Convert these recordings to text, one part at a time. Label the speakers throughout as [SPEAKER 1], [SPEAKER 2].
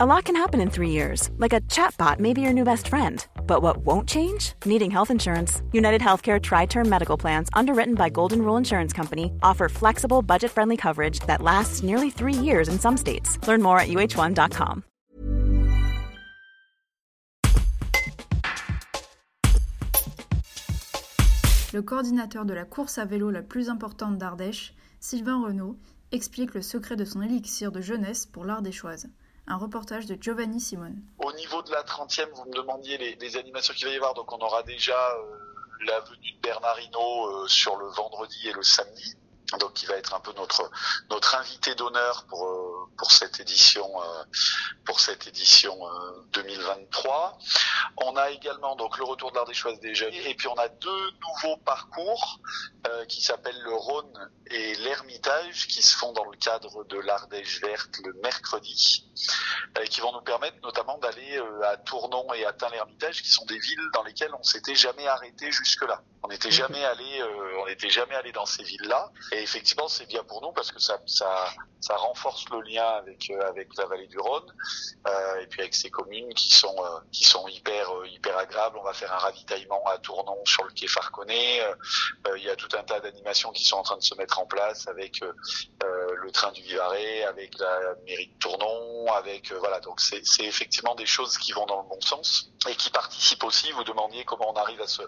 [SPEAKER 1] A lot can happen in three years, like a chatbot may be your new best friend. But what won't change? Needing health insurance. United Healthcare Tri Term Medical Plans, underwritten by Golden Rule Insurance Company, offer flexible, budget friendly coverage that lasts nearly three years in some states. Learn more at uh1.com.
[SPEAKER 2] Le coordinateur de la course à vélo la plus importante d'Ardèche, Sylvain Renaud, explique le secret de son élixir de jeunesse pour l'Ardéchoise. Un reportage de Giovanni Simone.
[SPEAKER 3] Au niveau de la 30e, vous me demandiez les, animations qu'il va y avoir. Donc on aura déjà euh, la venue de Bernard Hinault euh, sur le vendredi et le samedi. Donc qui va être un peu notre notre invité d'honneur pour euh, pour cette édition pour cette édition 2023. On a également donc le retour de l'Ardéchoise des jeunes et puis on a deux nouveaux parcours qui s'appellent le Rhône et l'Ermitage qui se font dans le cadre de l'Ardèche verte le mercredi. Euh, qui vont nous permettre notamment d'aller euh, à Tournon et à Tain-l'Hermitage, qui sont des villes dans lesquelles on s'était jamais arrêté jusque-là. On n'était jamais allé, euh, on n'était jamais allé dans ces villes-là. Et effectivement, c'est bien pour nous parce que ça, ça, ça renforce le lien avec avec la vallée du Rhône et puis avec ces communes qui sont qui sont hyper hyper agréables. On va faire un ravitaillement à Tournon sur le quai Farconnet. il y a tout un tas d'animations qui sont en train de se mettre en place avec le train du Vivarais, avec la mairie de Tournon, avec voilà donc c'est effectivement des choses qui vont dans le bon sens et qui participent aussi. Vous demandiez comment on arrive à se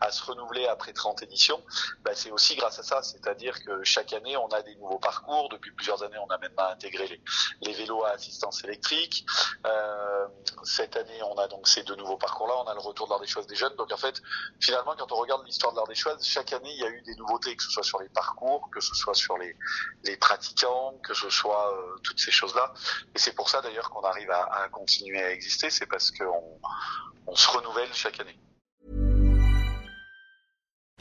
[SPEAKER 3] à se renouveler après 30 éditions. Ben, c'est aussi grâce à ça, c'est-à-dire que chaque année on a des nouveaux parcours. Depuis plusieurs années, on a maintenant intégré les, les vélos à assistance électrique. Euh, cette année, on a donc ces deux nouveaux parcours-là. On a le retour de l'art des jeunes. Donc en fait, finalement, quand on regarde l'histoire de l'art des choses, chaque année il y a eu des nouveautés, que ce soit sur les parcours, que ce soit sur les les pratiquants, que ce soit euh, toutes ces choses-là. Et c'est pour ça d'ailleurs qu'on arrive à, à, continuer à exister, c'est parce qu'on on se renouvelle chaque année.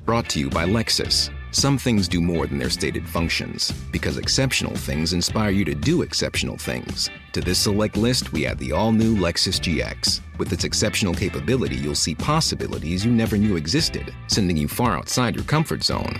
[SPEAKER 4] Brought to you by Lexus. Some things do more than their stated functions, because exceptional things inspire you to do exceptional things. To this select list, we add the all new Lexus GX. With its exceptional capability, you'll see possibilities you never knew existed, sending you far outside your comfort zone.